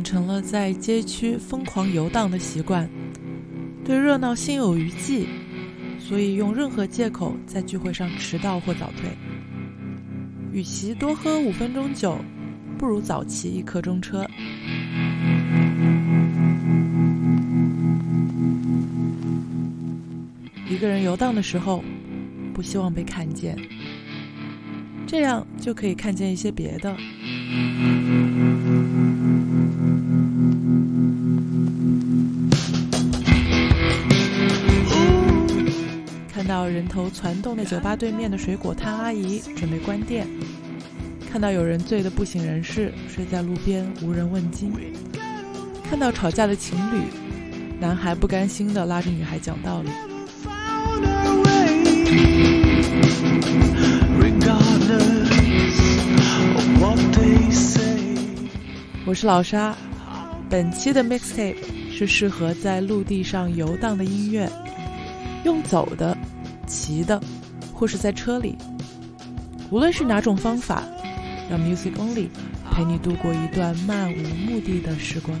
养成了在街区疯狂游荡的习惯，对热闹心有余悸，所以用任何借口在聚会上迟到或早退。与其多喝五分钟酒，不如早骑一刻钟车。一个人游荡的时候，不希望被看见，这样就可以看见一些别的。到人头攒动的酒吧对面的水果摊阿姨准备关店，看到有人醉得不省人事，睡在路边无人问津，看到吵架的情侣，男孩不甘心地拉着女孩讲道理。我是老沙，本期的 mixtape 是适合在陆地上游荡的音乐，用走的、急的，或是在车里，无论是哪种方法，让 music only 陪你度过一段漫无目的的时光。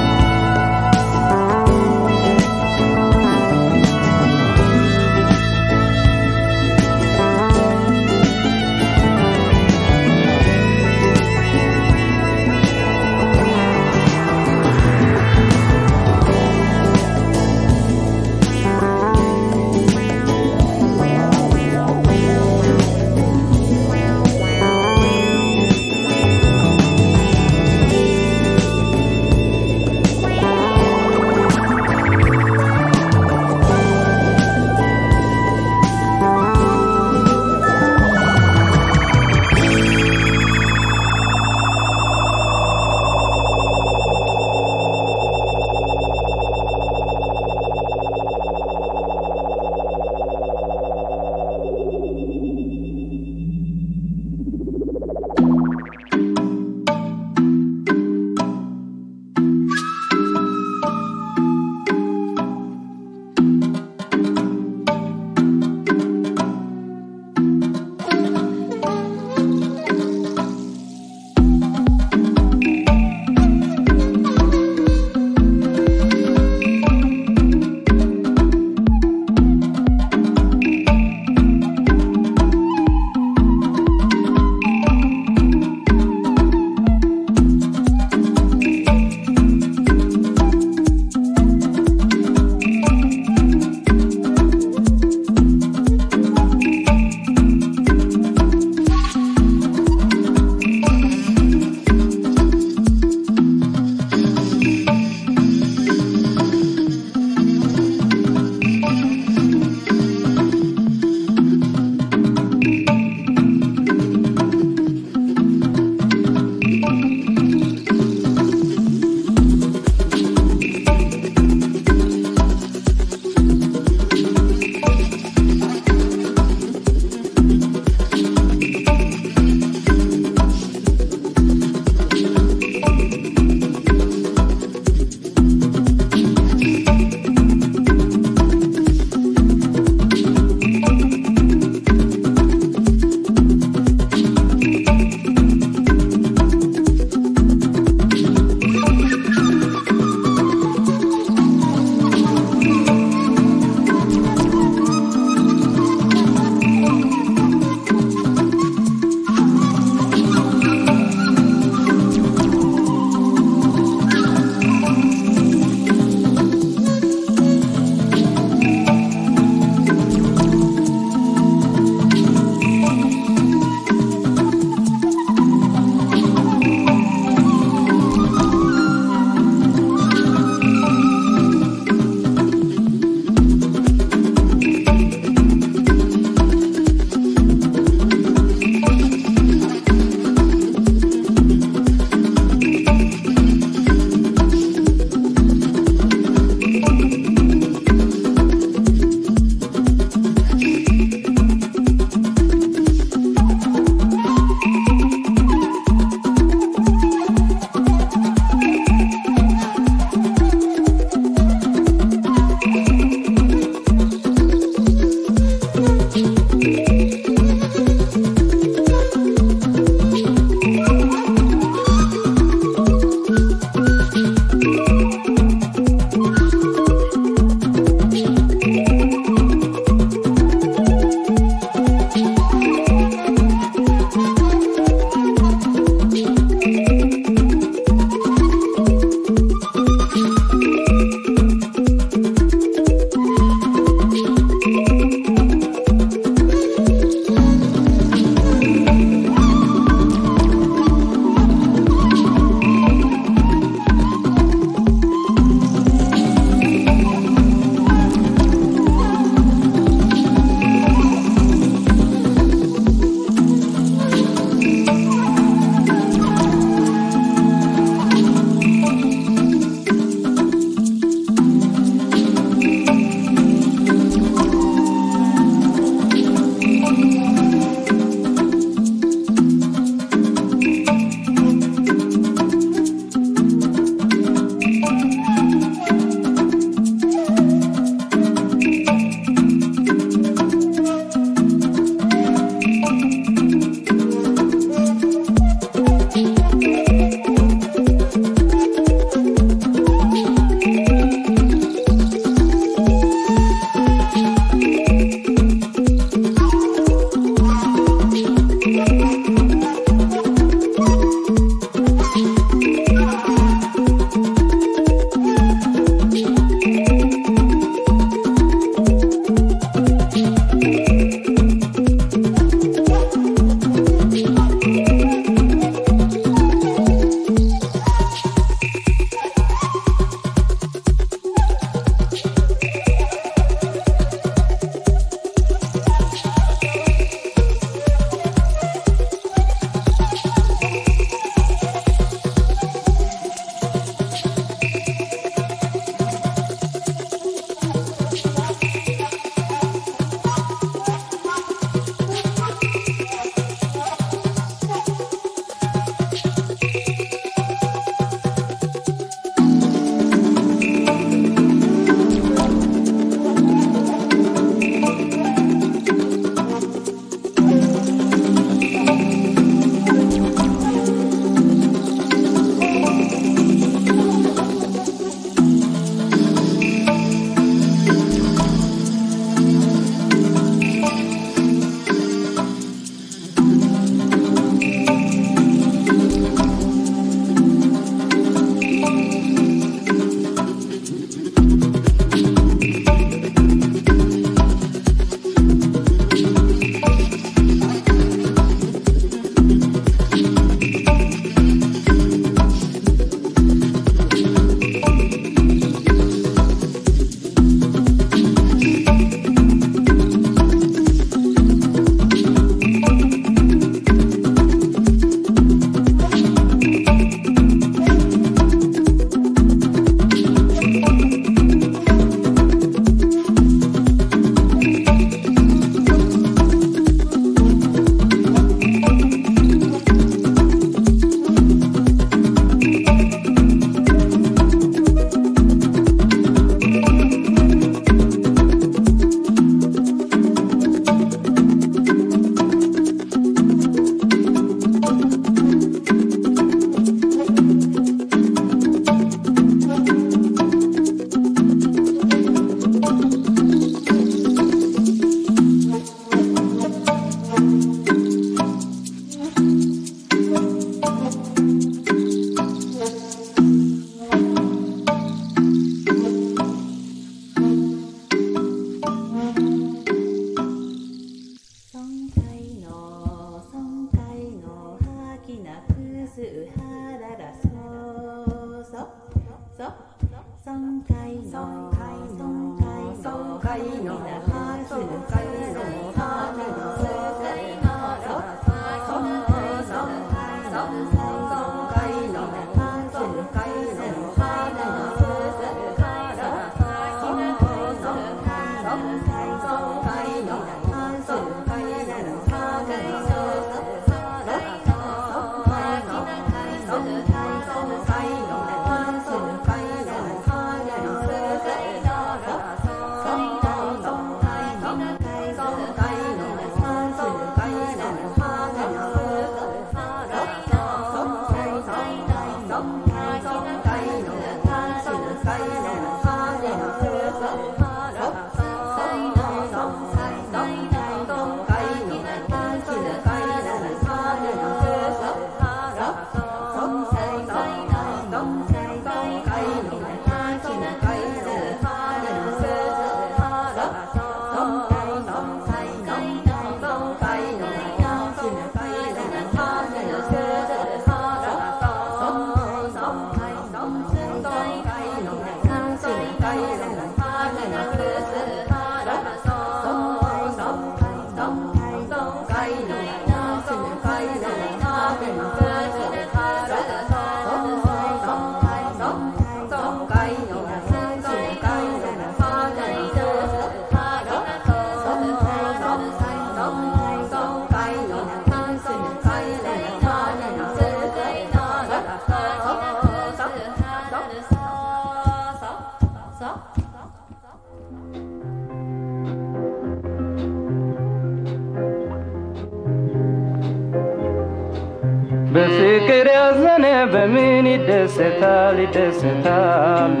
በፍቅር ያዘነ በምን ይደሰታል? ይደሰታሉ።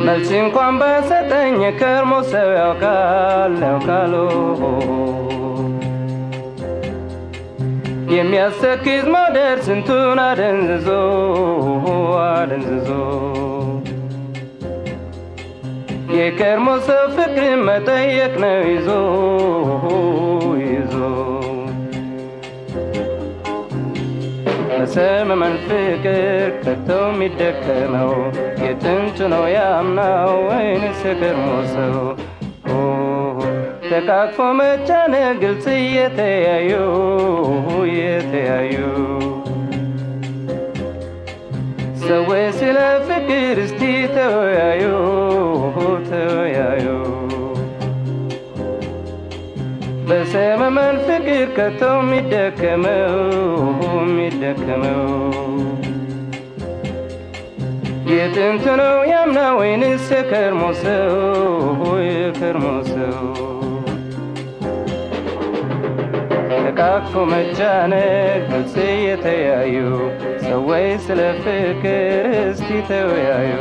መልስ እንኳን በሰጠኝ የከርሞ ሰው ያውቃል ያውቃሉ። የሚያስተክዝ መውደድ ስንቱን አደንዝዞ አደንዝዞ። የከርሞ ሰው ፍቅር መጠየቅ ነው ይዞ በሰመመን ፍቅር ከቶ የሚደከመው የጥንቱ ነው ያምናው ወይንስ የከርሞ ሰው ተቃቅፎ መጫነ ግልጽ እየተያዩ እየተያዩ ሰዎች ስለ ፍቅር እስቲ ተወያዩ ተወያዩ በሰመመን ፍቅር ከቶ የሚደከመው የሚደከመው የጥንት ነው ያምና ወይንስ የከርሞ ሰው? የከርሞ ሰው። ተቃቅፎ መጫነቅ ግልጽ እየተያዩ ሰዎች ስለ ፍቅር እስቲ ተወያዩ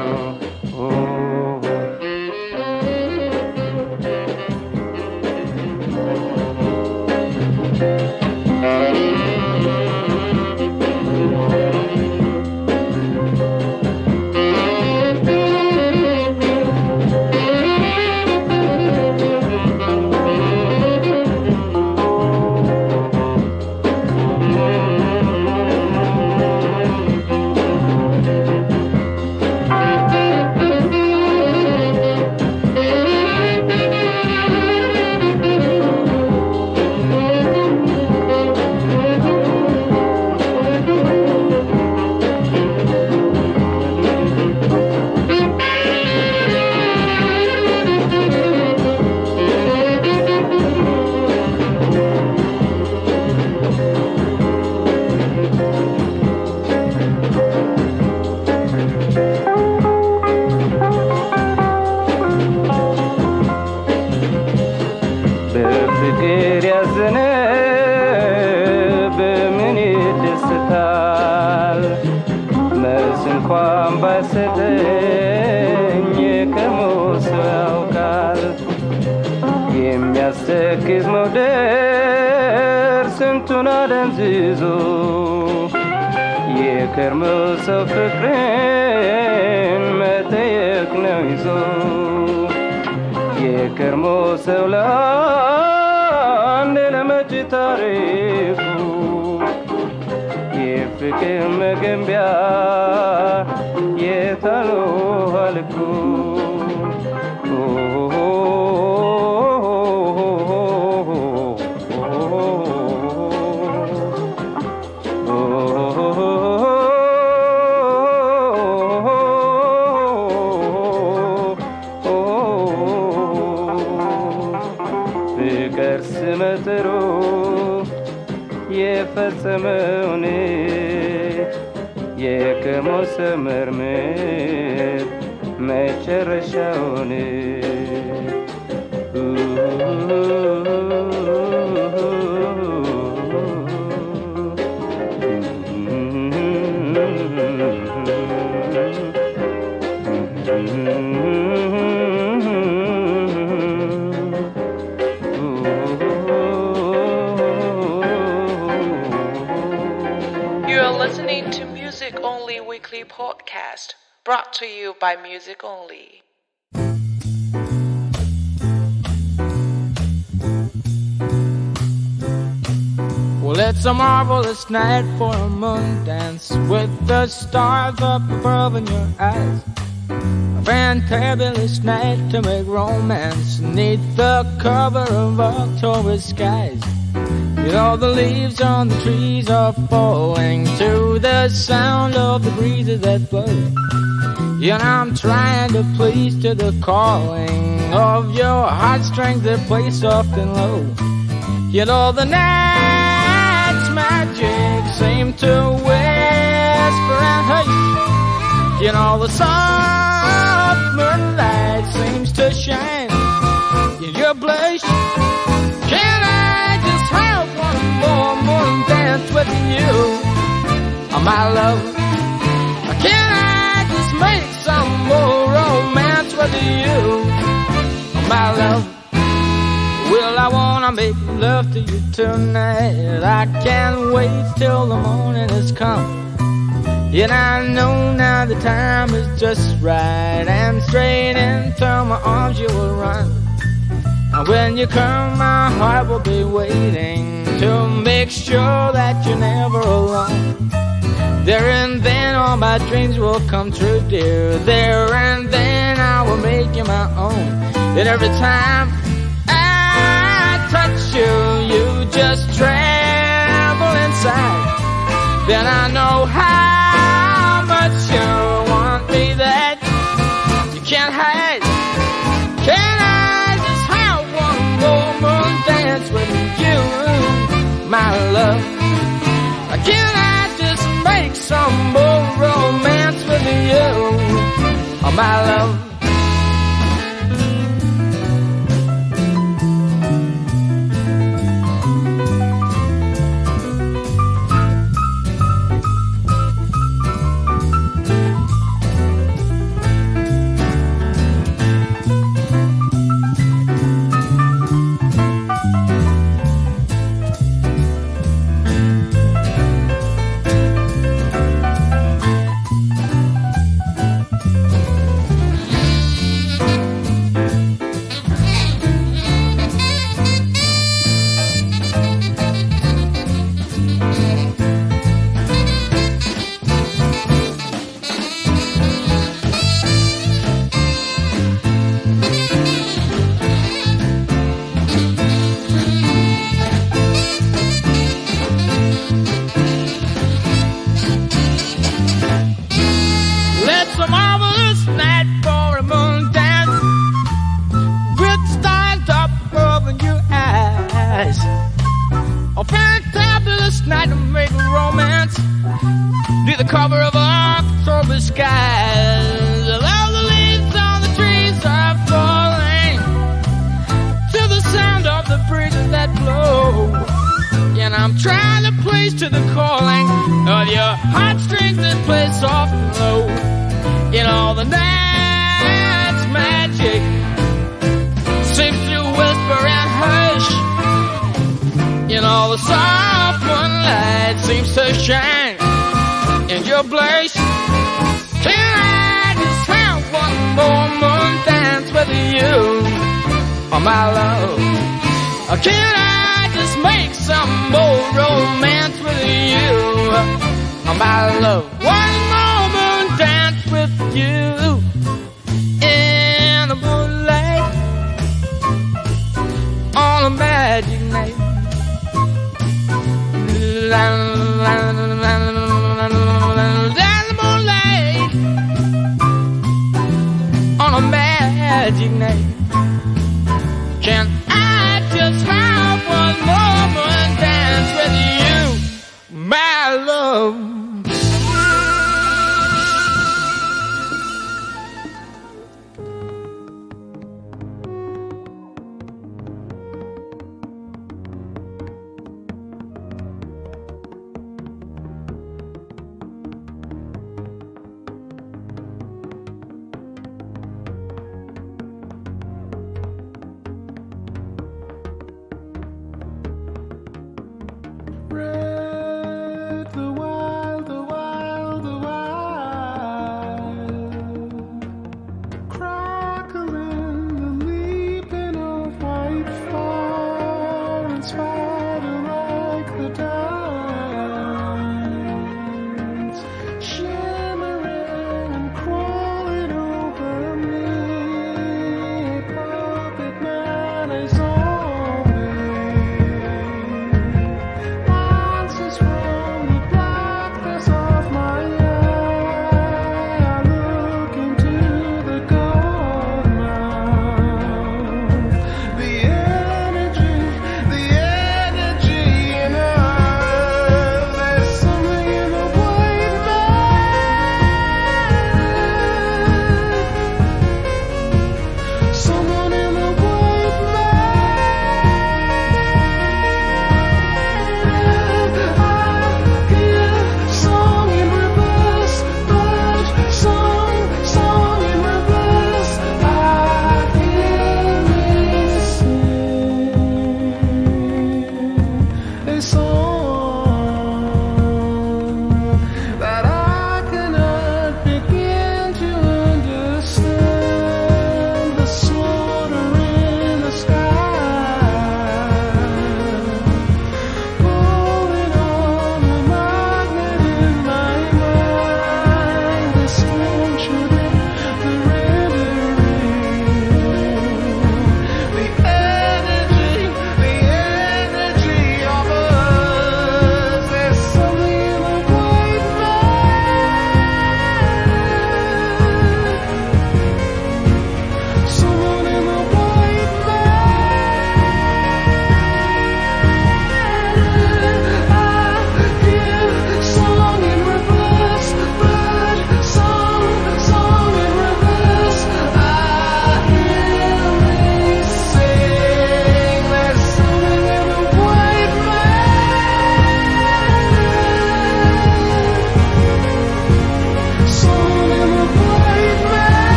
የፈጸመውን የከሞስ ምርምር መጨረሻውን brought to you by Music Only. Well, it's a marvelous night for a moon dance with the stars up above in your eyes. A fantabulous night to make romance neath the cover of October skies. You know the leaves on the trees are falling to the sound of the breezes that blow. And I'm trying to please to the calling of your heartstrings that play soft and low. You know the night's magic seem to whisper and hush. You know the soft moonlight seems to shine in your blush. Can I just have one more moon dance with you, my love? More romance with you, my love? Well, I wanna make love to you tonight. I can't wait till the morning has come. And I know now the time is just right. And straight into my arms you will run. And when you come, my heart will be waiting to make sure that you're never alone. There and then all my dreams will come true, dear. There and then I will make you my own. And every time I touch you, you just tremble inside. Then I know how much you want me that you can't hide. Can I just have one more dance with you, my love? Some more romance with you, oh, my love? You, my love? Can I just make some more romance with you, my love.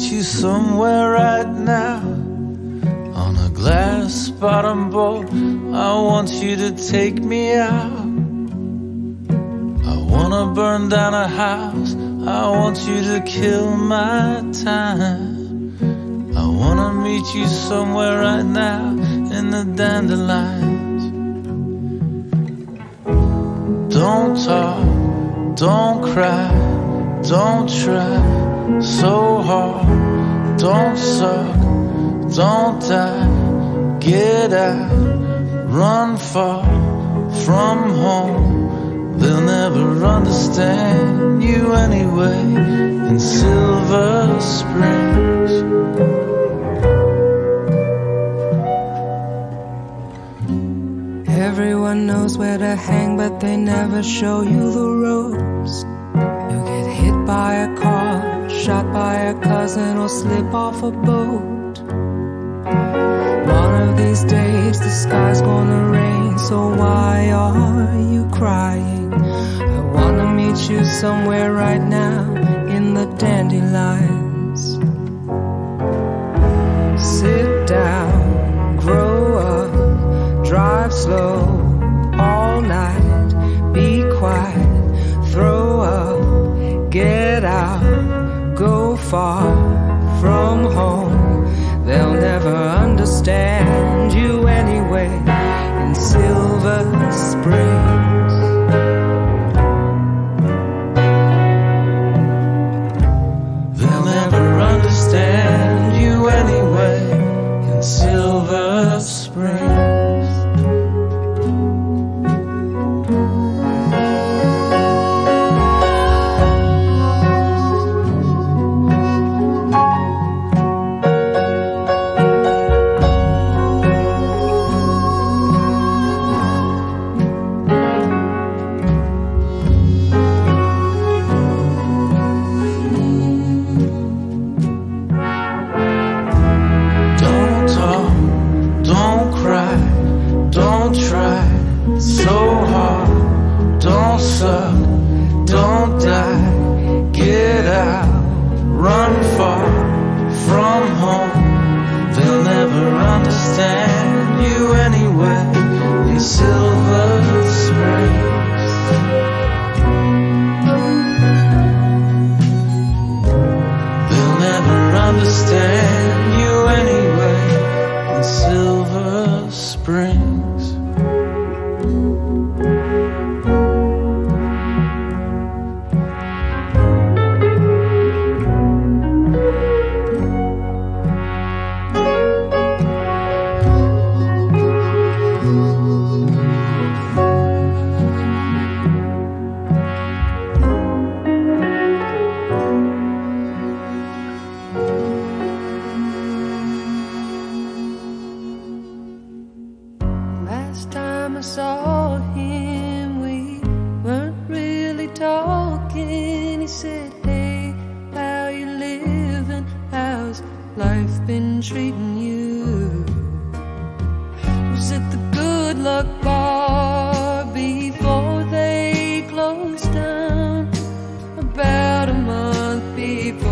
Meet you somewhere right now. On a glass bottom boat, I want you to take me out. I wanna burn down a house, I want you to kill my time. I wanna meet you somewhere right now in the dandelions. Don't talk, don't cry, don't try so hard. Don't suck, don't die. Get out, run far from home. They'll never understand you anyway in Silver Springs. Everyone knows where to hang, but they never show you the ropes. You get hit by a car, shot by a cousin, or slip off a boat. One of these days the sky's gonna rain, so why are you crying? I wanna meet you somewhere right now in the dandelions. Sit down, grow up, drive slow get out, go far from home. They'll never understand you anyway in Silver Springs.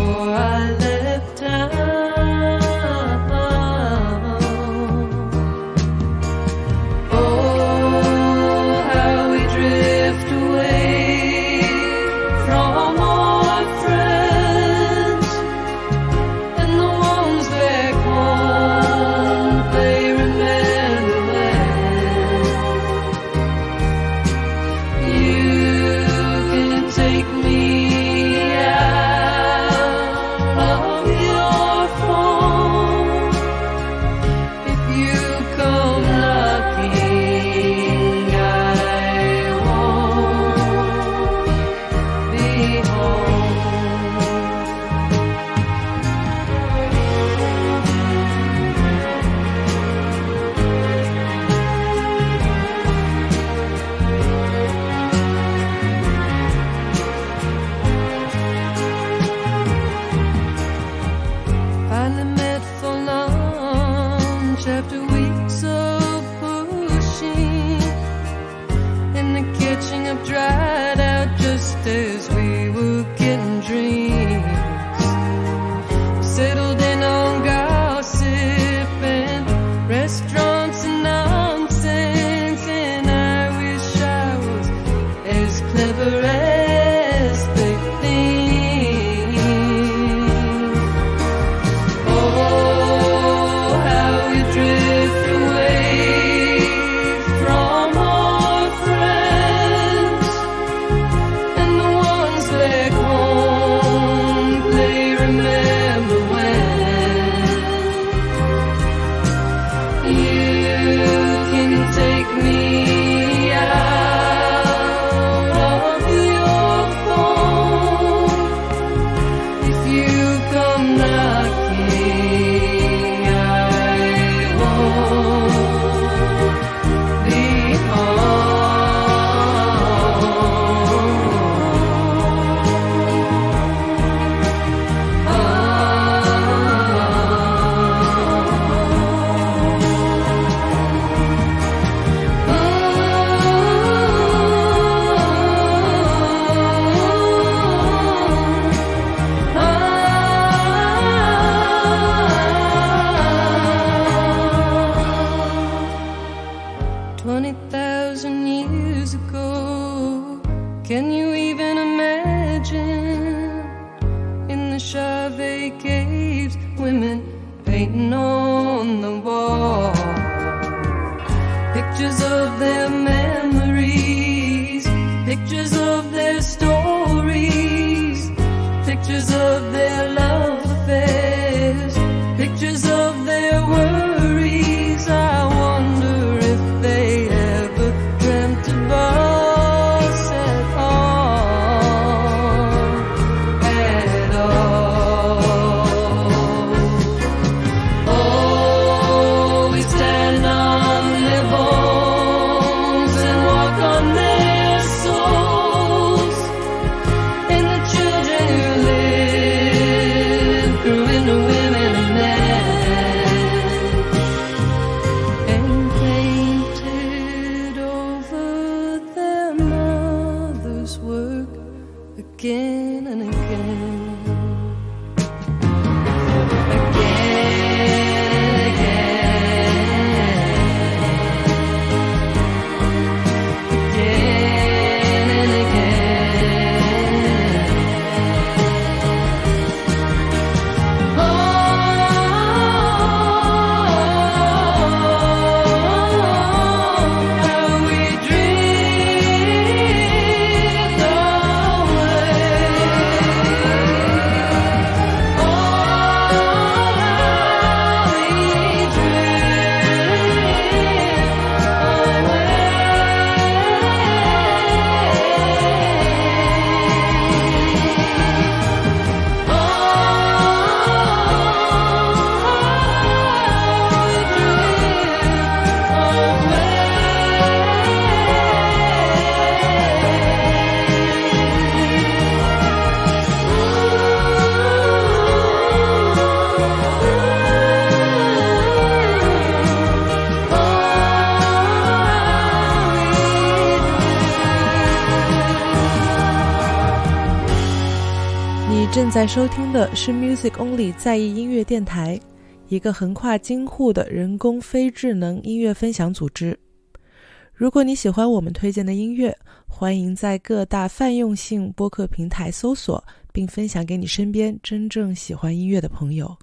Before I Amen. 在收听的是 Music Only 在意音乐电台，一个横跨京沪的人工非智能音乐分享组织。如果你喜欢我们推荐的音乐，欢迎在各大泛用性播客平台搜索，并分享给你身边真正喜欢音乐的朋友。